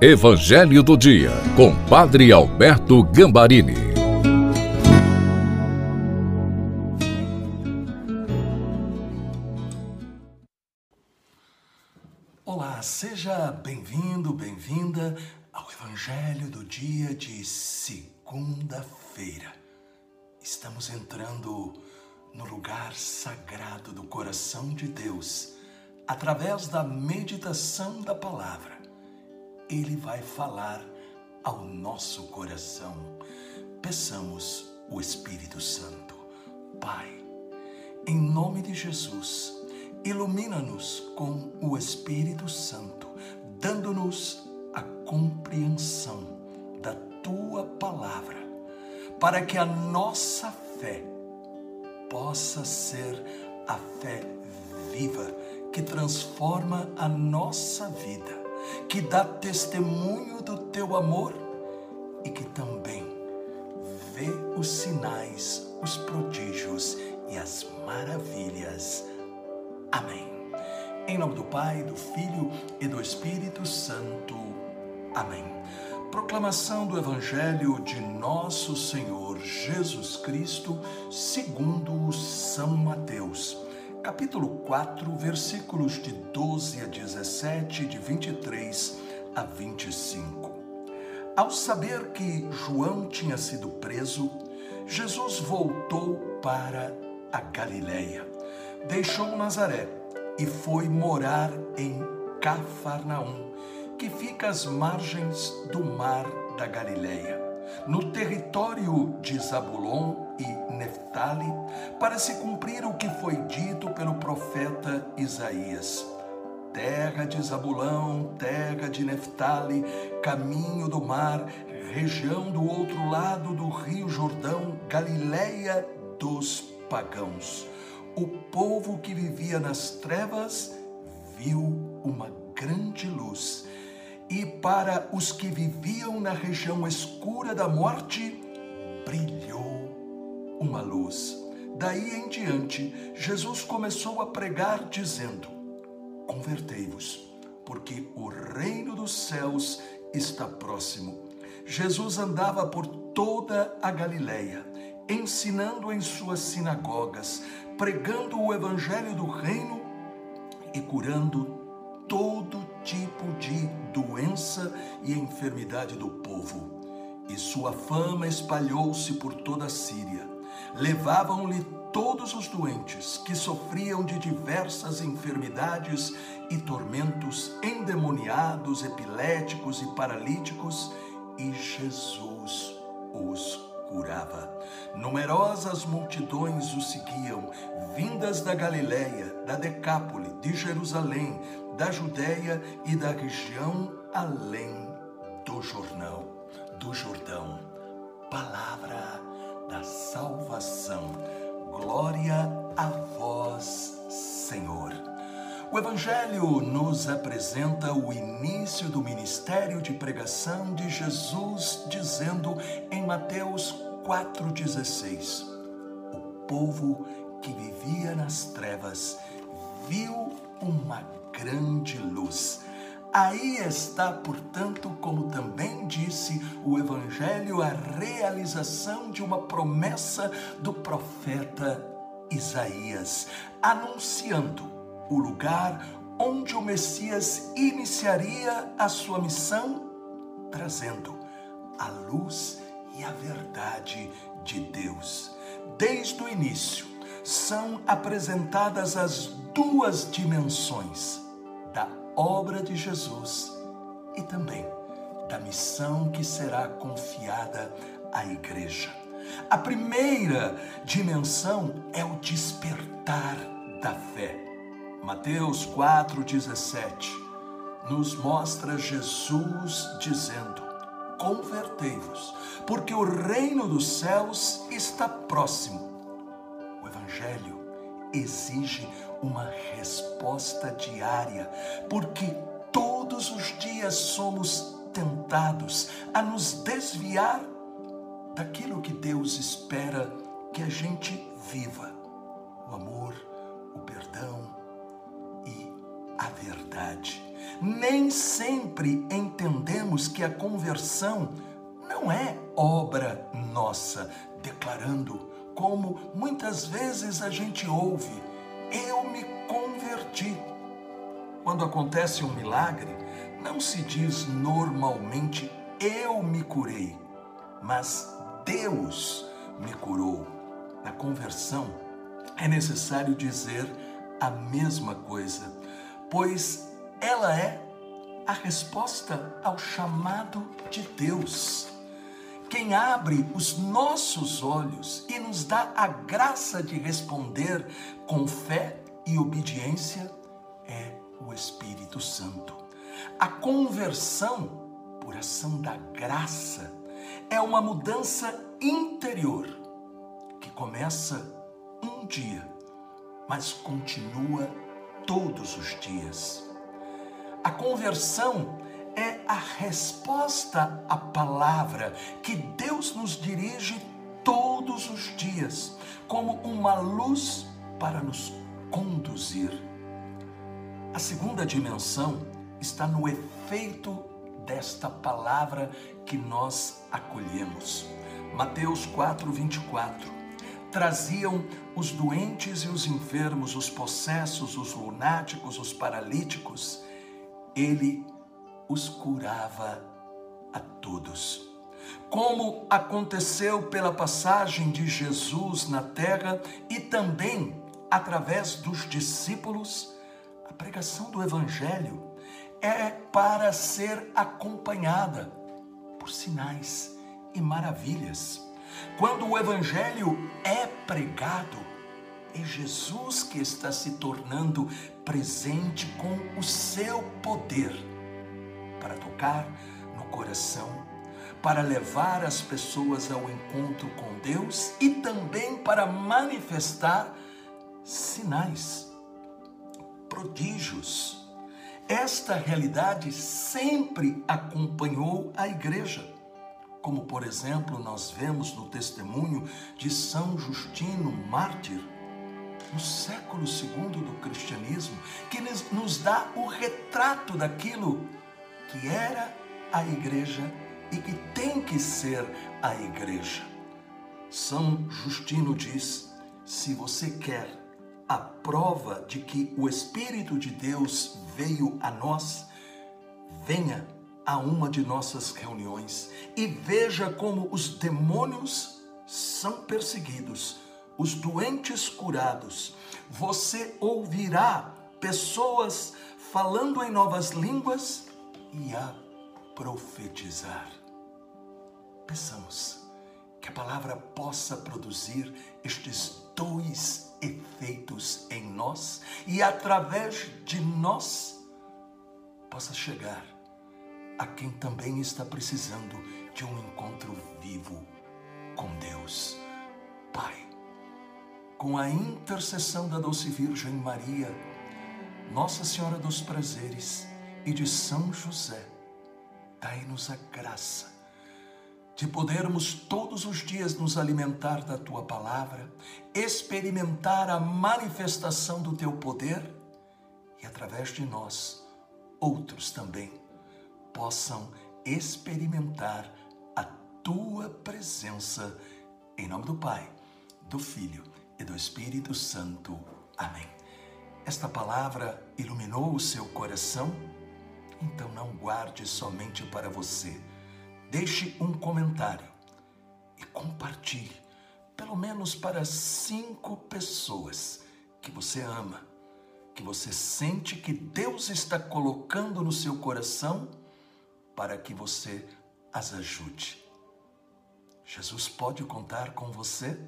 Evangelho do Dia, com Padre Alberto Gambarini. Olá, seja bem-vindo, bem-vinda ao Evangelho do Dia de segunda-feira. Estamos entrando no lugar sagrado do coração de Deus através da meditação da palavra ele vai falar ao nosso coração. Peçamos o Espírito Santo. Pai, em nome de Jesus, ilumina-nos com o Espírito Santo, dando-nos a compreensão da tua palavra, para que a nossa fé possa ser a fé viva que transforma a nossa vida que dá testemunho do teu amor e que também vê os sinais, os prodígios e as maravilhas. Amém. Em nome do Pai, do Filho e do Espírito Santo. Amém. Proclamação do Evangelho de Nosso Senhor Jesus Cristo, segundo São Mateus capítulo 4, versículos de 12 a 17, de 23 a 25. Ao saber que João tinha sido preso, Jesus voltou para a Galiléia, deixou Nazaré e foi morar em Cafarnaum, que fica às margens do mar da Galiléia no território de Zabulon Neftali, para se cumprir o que foi dito pelo profeta Isaías. Terra de Zabulão, terra de Neftali, caminho do mar, região do outro lado do rio Jordão, Galileia dos pagãos. O povo que vivia nas trevas viu uma grande luz e para os que viviam na região escura da morte, brilhou uma luz. Daí em diante, Jesus começou a pregar, dizendo: Convertei-vos, porque o reino dos céus está próximo. Jesus andava por toda a Galileia, ensinando em suas sinagogas, pregando o evangelho do reino e curando todo tipo de doença e enfermidade do povo. E sua fama espalhou-se por toda a Síria. Levavam-lhe todos os doentes que sofriam de diversas enfermidades e tormentos, endemoniados, epiléticos e paralíticos, e Jesus os curava. Numerosas multidões o seguiam, vindas da Galiléia, da Decápole, de Jerusalém, da Judéia e da região além do Jordão, do Jordão. Palavra da salvação. Glória a vós, Senhor. O Evangelho nos apresenta o início do ministério de pregação de Jesus, dizendo em Mateus 4,16: O povo que vivia nas trevas viu uma grande luz. Aí está, portanto, como também disse o Evangelho, a realização de uma promessa do profeta Isaías, anunciando o lugar onde o Messias iniciaria a sua missão, trazendo a luz e a verdade de Deus. Desde o início, são apresentadas as duas dimensões da obra de Jesus e também da missão que será confiada à igreja. A primeira dimensão é o despertar da fé. Mateus 4,17 nos mostra Jesus dizendo: Convertei-vos, porque o reino dos céus está próximo. Evangelho exige uma resposta diária, porque todos os dias somos tentados a nos desviar daquilo que Deus espera que a gente viva: o amor, o perdão e a verdade. Nem sempre entendemos que a conversão não é obra nossa, declarando, como muitas vezes a gente ouve, eu me converti. Quando acontece um milagre, não se diz normalmente eu me curei, mas Deus me curou. Na conversão é necessário dizer a mesma coisa, pois ela é a resposta ao chamado de Deus. Quem abre os nossos olhos e nos dá a graça de responder com fé e obediência é o Espírito Santo. A conversão, por ação da graça, é uma mudança interior que começa um dia, mas continua todos os dias. A conversão é a resposta à palavra que Deus nos dirige todos os dias, como uma luz para nos conduzir. A segunda dimensão está no efeito desta palavra que nós acolhemos. Mateus 4, 24 traziam os doentes e os enfermos, os possessos, os lunáticos, os paralíticos. Ele os curava a todos. Como aconteceu pela passagem de Jesus na terra e também através dos discípulos, a pregação do Evangelho é para ser acompanhada por sinais e maravilhas. Quando o Evangelho é pregado, é Jesus que está se tornando presente com o seu poder para tocar no coração, para levar as pessoas ao encontro com Deus e também para manifestar sinais, prodígios. Esta realidade sempre acompanhou a igreja como por exemplo nós vemos no testemunho de São Justino Mártir, no século segundo do cristianismo, que nos dá o retrato daquilo que era a igreja e que tem que ser a igreja. São Justino diz: se você quer a prova de que o Espírito de Deus veio a nós, venha a uma de nossas reuniões e veja como os demônios são perseguidos, os doentes curados. Você ouvirá pessoas falando em novas línguas e a profetizar. Peçamos que a palavra possa produzir estes dois efeitos em nós e através de nós possa chegar a quem também está precisando de um encontro vivo com Deus. Pai, com a intercessão da doce Virgem Maria, Nossa Senhora dos Prazeres e de São José, dai-nos a graça de podermos todos os dias nos alimentar da tua palavra, experimentar a manifestação do teu poder e através de nós, outros também possam experimentar a tua presença. Em nome do Pai, do Filho e do Espírito Santo. Amém. Esta palavra iluminou o seu coração? Então não guarde somente para você. Deixe um comentário e compartilhe, pelo menos para cinco pessoas que você ama, que você sente que Deus está colocando no seu coração para que você as ajude. Jesus pode contar com você?